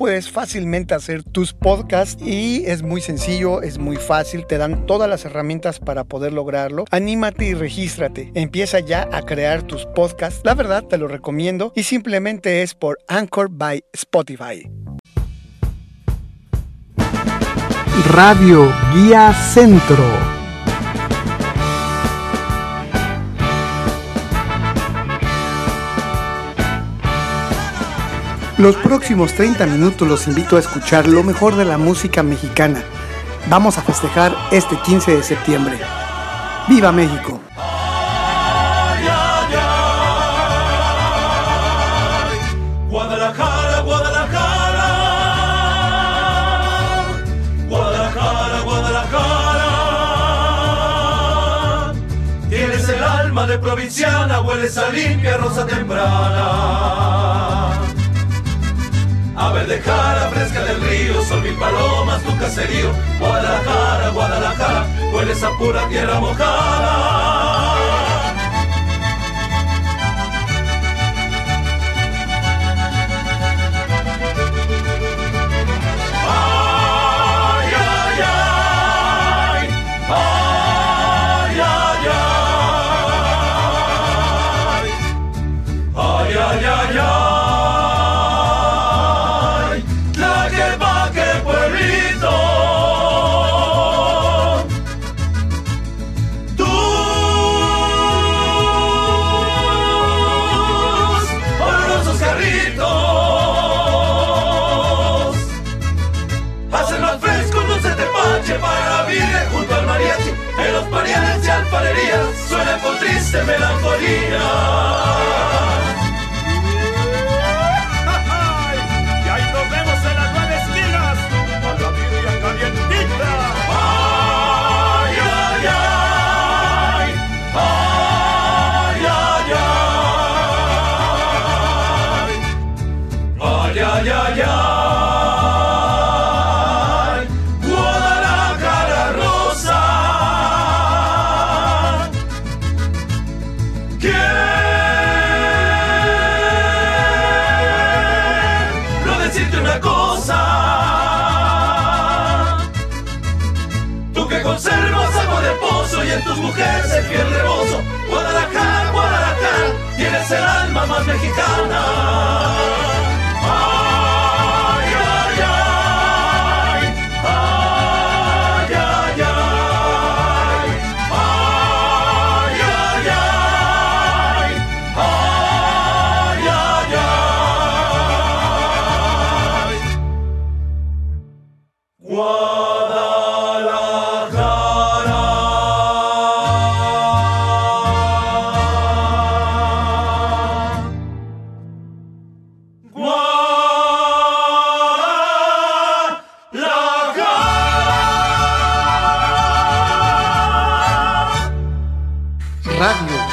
puedes fácilmente hacer tus podcasts y es muy sencillo, es muy fácil, te dan todas las herramientas para poder lograrlo. Anímate y regístrate. Empieza ya a crear tus podcasts. La verdad te lo recomiendo y simplemente es por Anchor by Spotify. Radio Guía Centro. Los próximos 30 minutos los invito a escuchar lo mejor de la música mexicana. Vamos a festejar este 15 de septiembre. ¡Viva México! Guadalajara, Guadalajara. Guadalajara, Guadalajara. Tienes el alma de provinciana, hueles a limpia rosa temprana. Ave de cara fresca del río, sol mil palomas, tu caserío. Guadalajara, Guadalajara, hueles a pura tierra mojada. Más mexicana.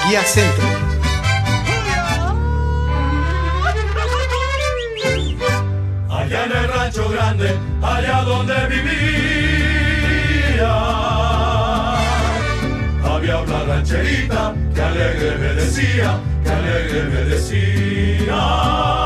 Guía Centro. Allá en el rancho grande, allá donde vivía, había una rancherita que alegre me decía, que alegre me decía.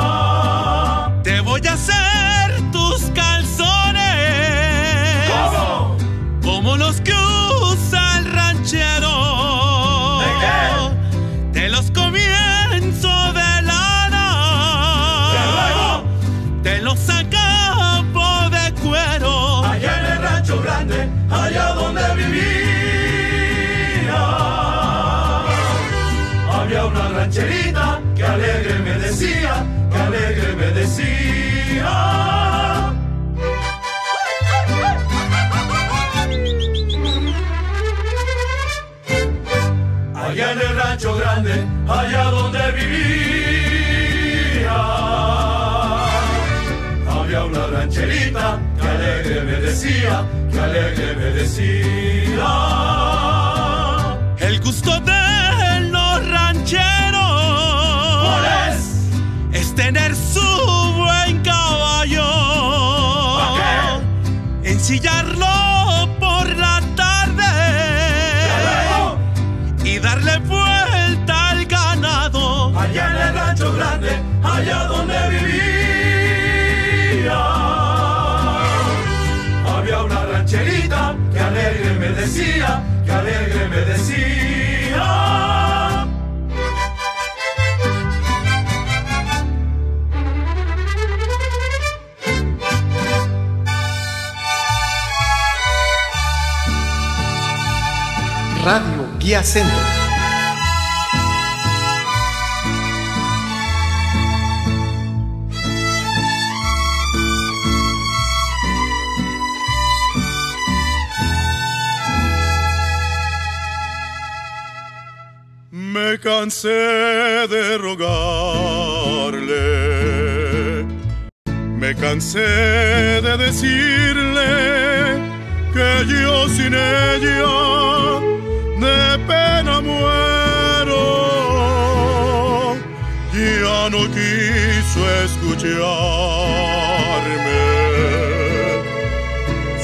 Que alegre me decía. Allá en el rancho grande, allá donde vivía, había una rancherita que alegre me decía, que alegre me decía. El gusto de los rancheros chillarlo por la tarde y darle vuelta al ganado. Allá en el rancho grande, allá donde vivía, había una rancherita que alegre me decía, que alegre me decía. Radio Guía Centro. Me cansé de rogarle, me cansé de decirle que yo sin ella muero. Ya no quiso escucharme.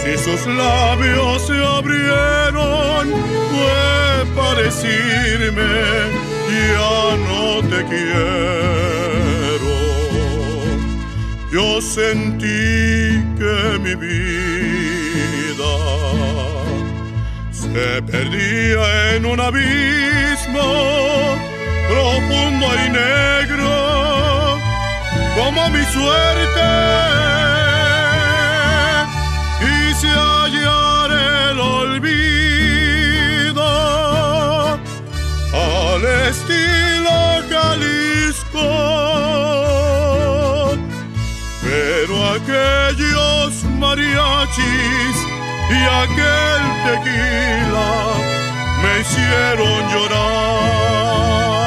Si sus labios se abrieron, fue para decirme, ya no te quiero. Yo sentí que mi vida se perdía en un abismo profundo y negro, como mi suerte y se hallara el olvido al estilo Jalisco. Pero aquellos mariachis y aquel tequila me hicieron llorar.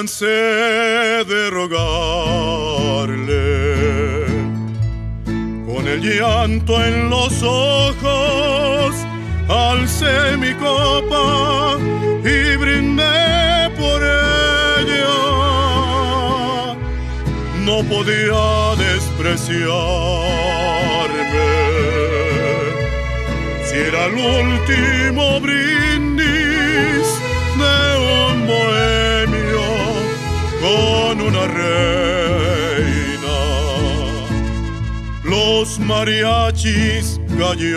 De rogarle, con el llanto en los ojos, alcé mi copa y brindé por ella. No podía despreciarme, si era el último brindis con una reina. Los mariachis callaron.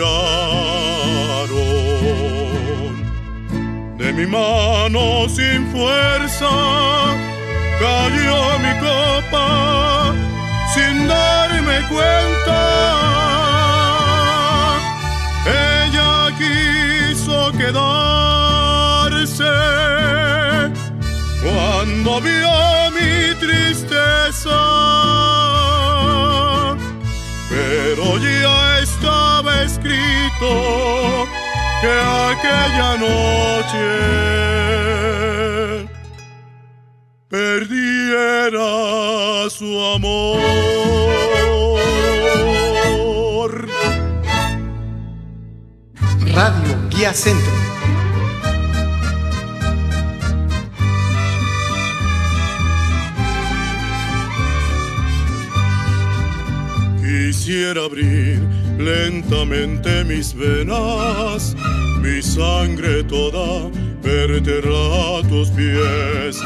De mi mano sin fuerza cayó mi copa sin darme cuenta. Ella quiso quedarse cuando vio mi tristeza. Pero ya estaba escrito que aquella noche perdiera su amor. Radio Guía Centro. Quisiera abrir lentamente mis venas, mi sangre toda verterla a tus pies,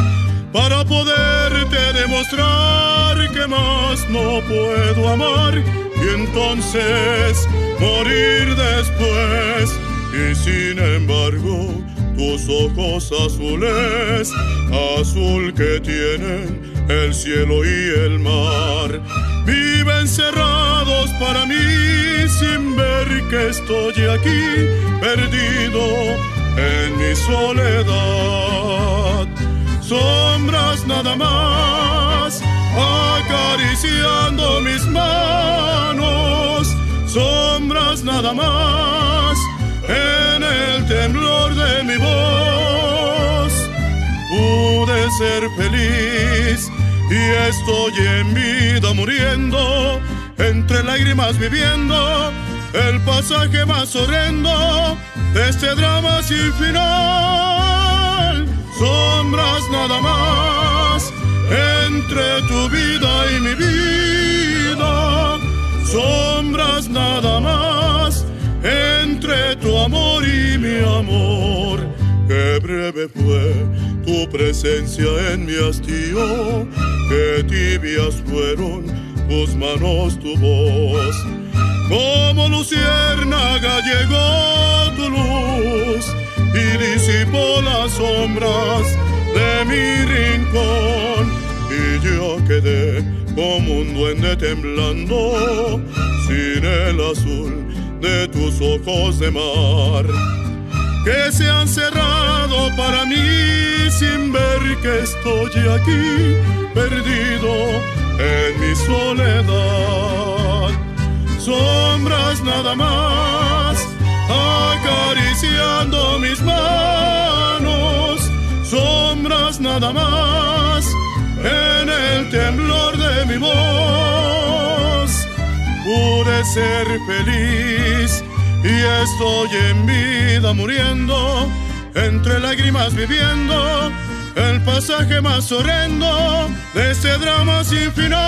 para poderte demostrar que más no puedo amar y entonces morir después. Y sin embargo, tus ojos azules, azul que tienen el cielo y el mar, viven cerrados para mí sin ver que estoy aquí perdido en mi soledad. Sombras nada más acariciando mis manos, sombras nada más en el temblor de mi voz. Pude ser feliz y estoy en vida muriendo, entre lágrimas viviendo el pasaje más horrendo de este drama sin final. Sombras nada más entre tu vida y mi vida. Sombras nada más entre tu amor y mi amor. Qué breve fue tu presencia en mi hastío que tibias fueron tus manos, tu voz. Como luciérnaga llegó tu luz y disipó las sombras de mi rincón. Y yo quedé como un duende temblando sin el azul de tus ojos de mar que se han cerrado para mí sin ver que estoy aquí perdido en mi soledad. Sombras nada más acariciando mis manos, sombras nada más en el temblor de mi voz. Pude ser feliz y estoy en vida muriendo, entre lágrimas viviendo el pasaje más horrendo de este drama sin final.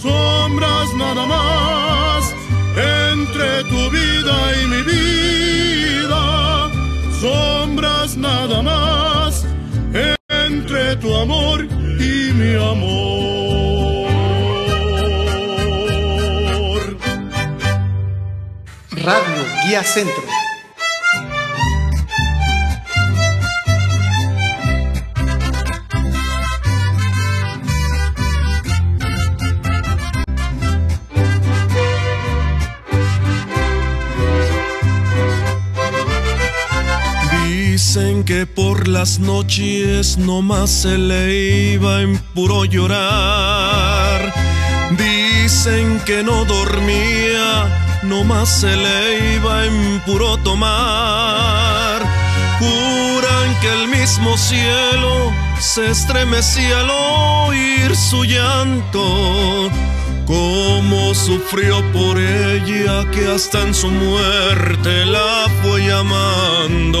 Sombras nada más entre tu vida y mi vida. Sombras nada más entre tu amor y mi amor. Radio Guía Centro. Dicen que por las noches nomás se le iba en puro llorar. Dicen que no dormía, nomás se le iba en puro tomar. Juran que el mismo cielo se estremecía al oír su llanto. Cómo sufrió por ella que hasta en su muerte la fue llamando.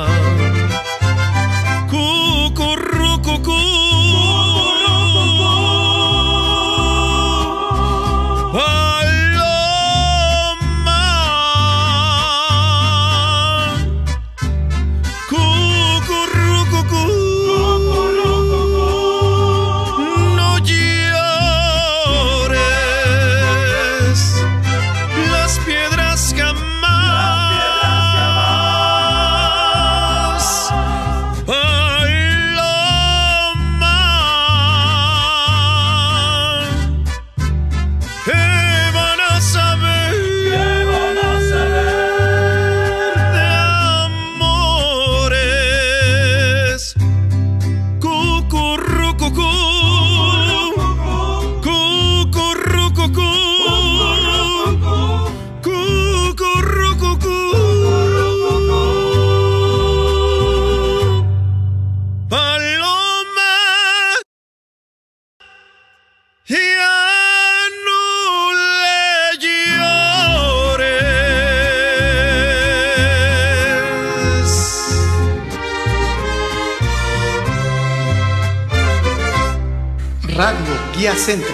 Guía Centro.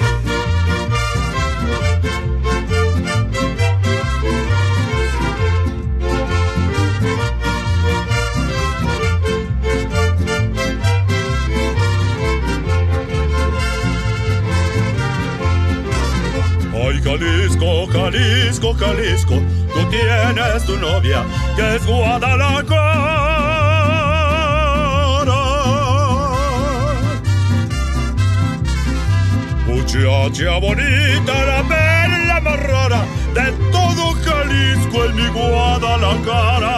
Ay, Jalisco, Jalisco, Jalisco, tú tienes tu novia, que es Guadalajara. Muchacha bonita, la perla más rara de todo Jalisco en mi Guadalajara.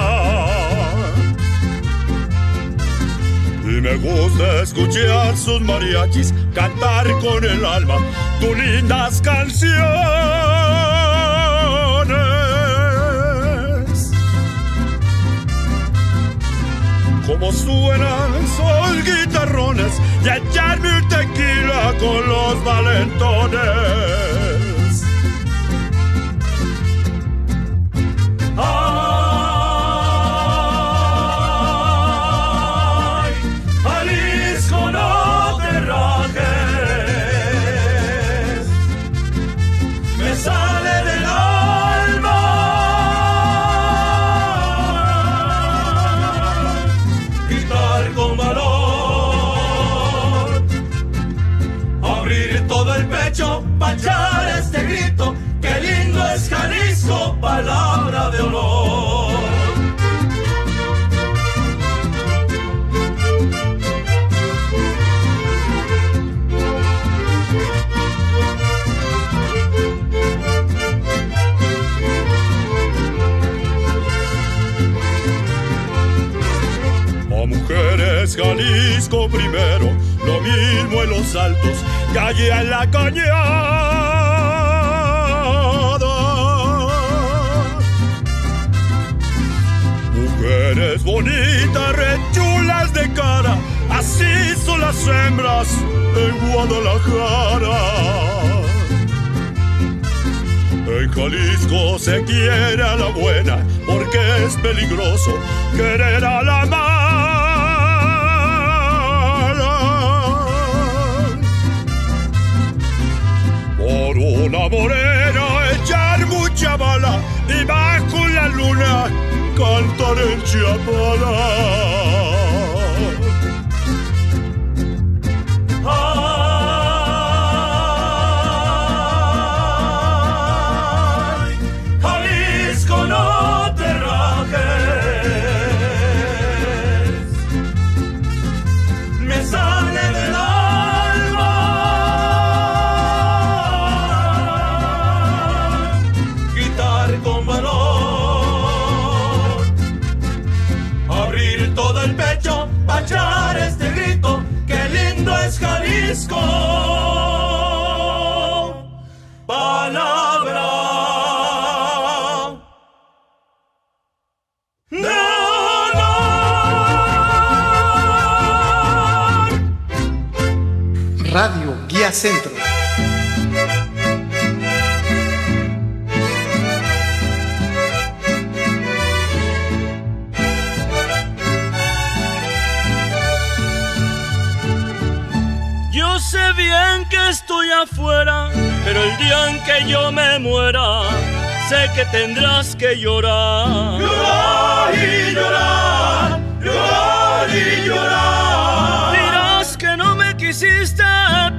Y me gusta escuchar sus mariachis cantar con el alma tus lindas canciones. Como suenan sus guitarrones y echarme un tequila con los valentones. A mujeres Jalisco primero, lo mismo en los altos allí en la cañada. Mujeres bonitas, rechulas de cara, así son las hembras en Guadalajara. En Jalisco se quiere a la buena porque es peligroso querer a la mala. Una morena echar mucha bala y bajo la luna cantar en Chiapala. Jalisco. Palabra. de honor. Radio Guía Centro. Pero el día en que yo me muera, sé que tendrás que llorar. Llorar y llorar, llorar y llorar. Dirás que no me quisiste,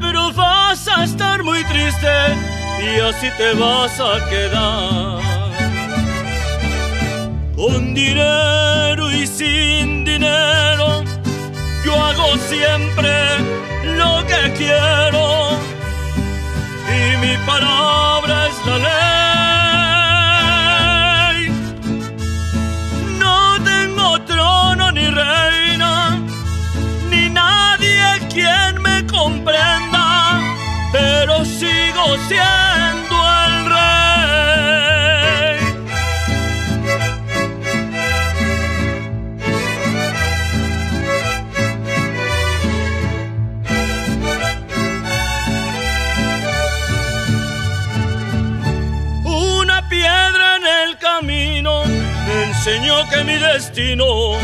pero vas a estar muy triste y así te vas a quedar. Con dinero y sin dinero, yo hago siempre lo que quiero mi palabra es la ley. No tengo trono ni reina, ni nadie quien me comprenda, pero sigo siendo que mi destino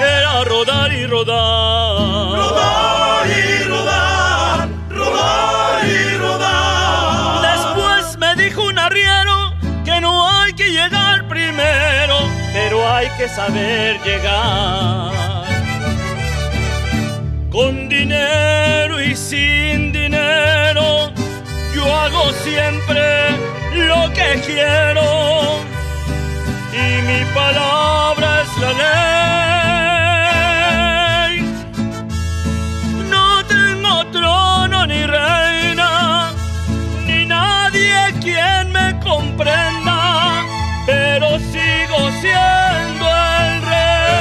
era rodar y rodar. Rodar y rodar, rodar y rodar. Después me dijo un arriero que no hay que llegar primero, pero hay que saber llegar. Con dinero y sin dinero, yo hago siempre lo que quiero y mi palabra es la ley. No tengo trono ni reina, ni nadie quien me comprenda, pero sigo siendo el rey.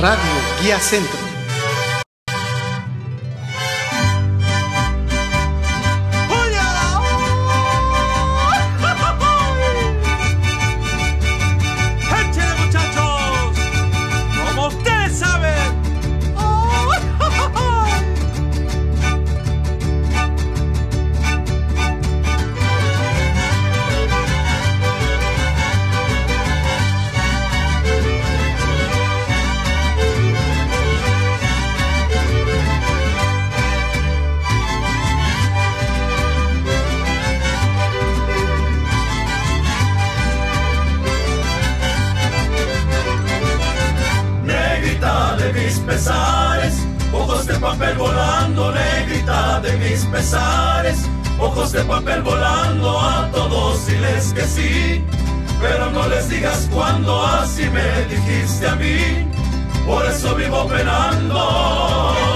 Radio Guía Centro. Papel volando, negrita de mis pesares, ojos de papel volando, a todos diles que sí, pero no les digas cuando así me dijiste a mí, por eso vivo penando.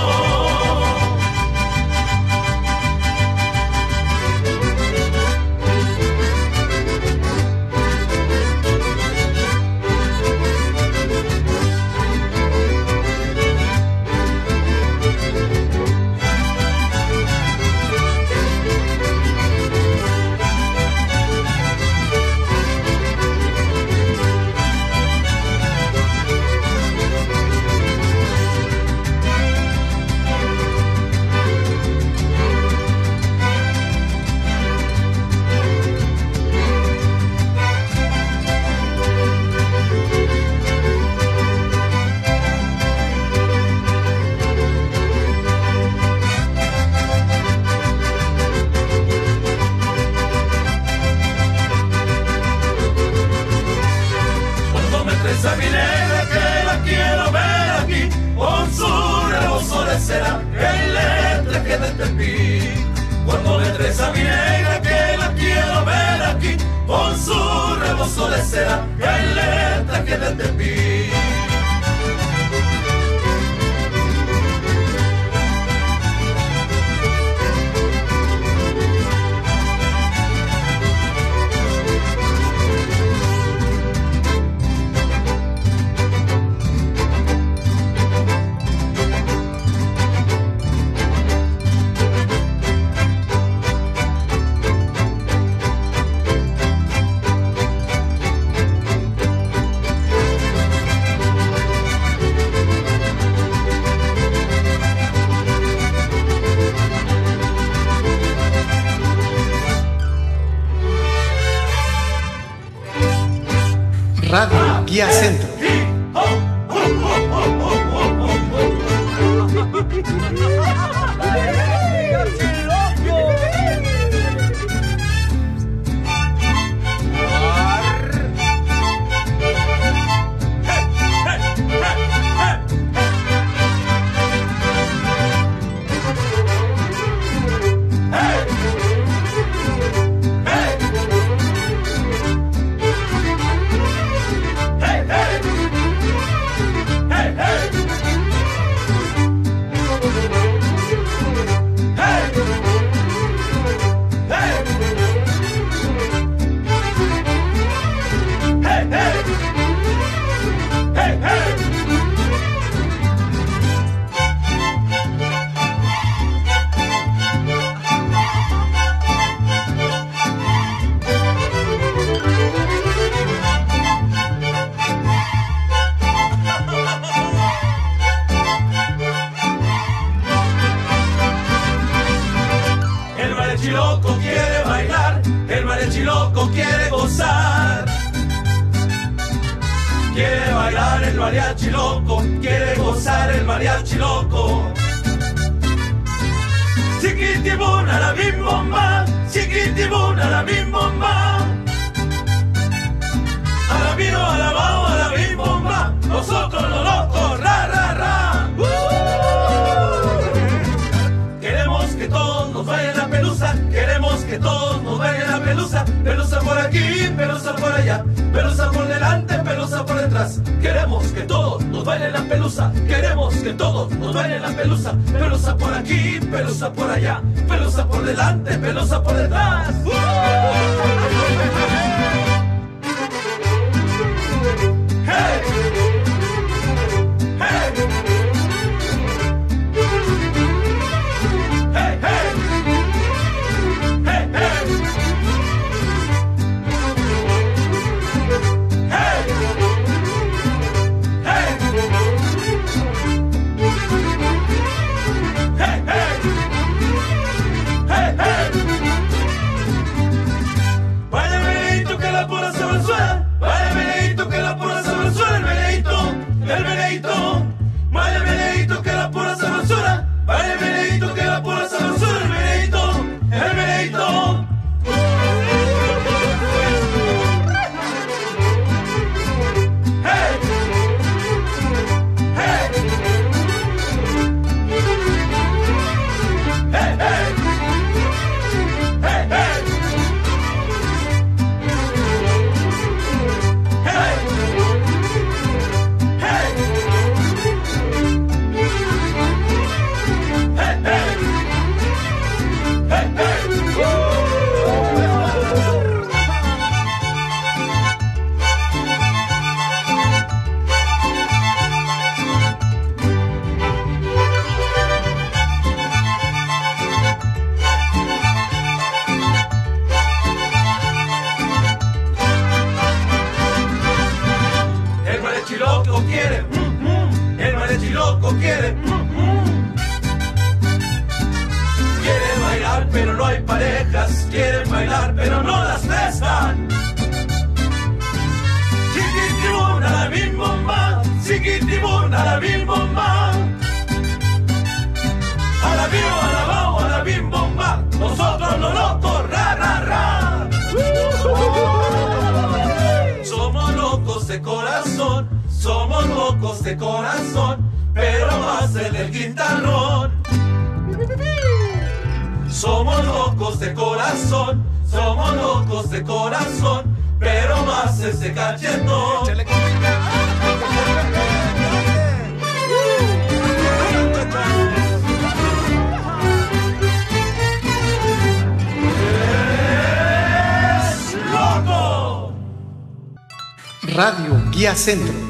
Radio Guía Centro. duele la pelusa, queremos que todos nos duele la pelusa. Pelusa por aquí, pelusa por allá, pelusa por delante, pelusa por detrás. somos locos de corazón, pero más ese cachetón. Radio Guía Centro.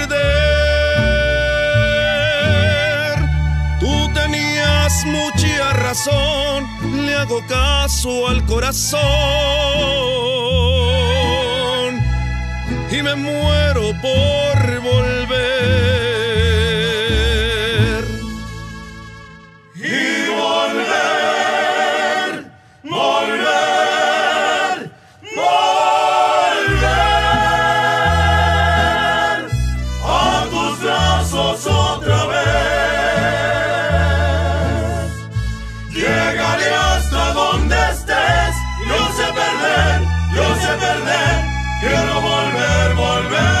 le hago caso al corazón y me muero por volver. quiero volver, volver.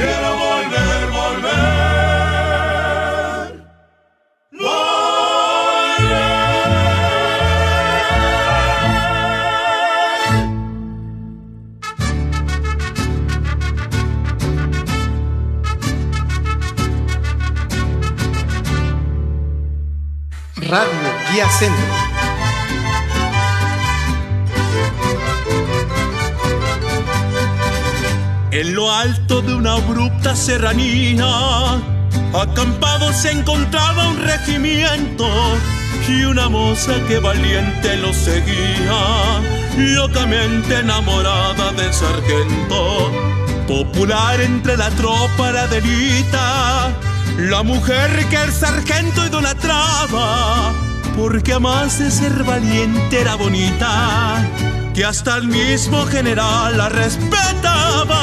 Quiero volver, volver. Volver. Radio Guía Centro. En lo alto de una abrupta serranía, acampado se encontraba un regimiento y una moza que valiente lo seguía, locamente enamorada del sargento. Popular entre la tropa la delita, la mujer que el sargento idolatraba, porque además de ser valiente era bonita, que hasta el mismo general la respetaba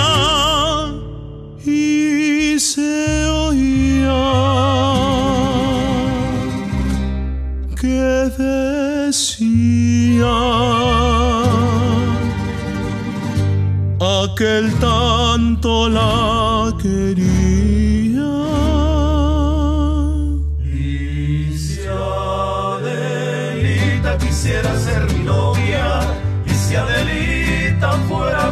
y se oía que decía aquel tanto la quería. Adelita quisiera ser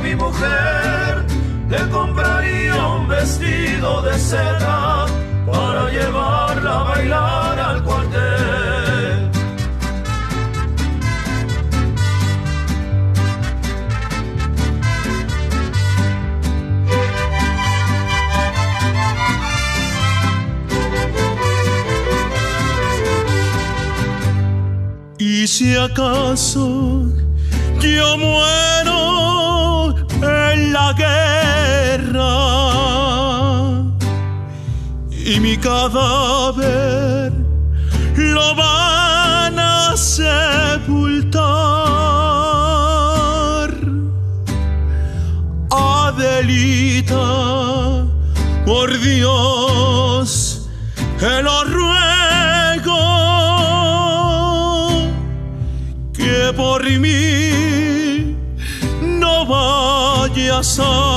mi mujer, le compraría un vestido de seda para llevarla a bailar al cuartel. Y si acaso yo muero y mi cadáver lo van a sepultar. Adelita, por Dios, te lo ruego que por mí no vayas a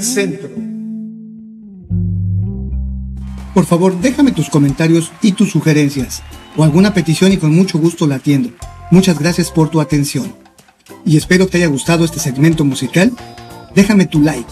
Centro. Por favor, déjame tus comentarios y tus sugerencias o alguna petición y con mucho gusto la atiendo. Muchas gracias por tu atención. Y espero te haya gustado este segmento musical. Déjame tu like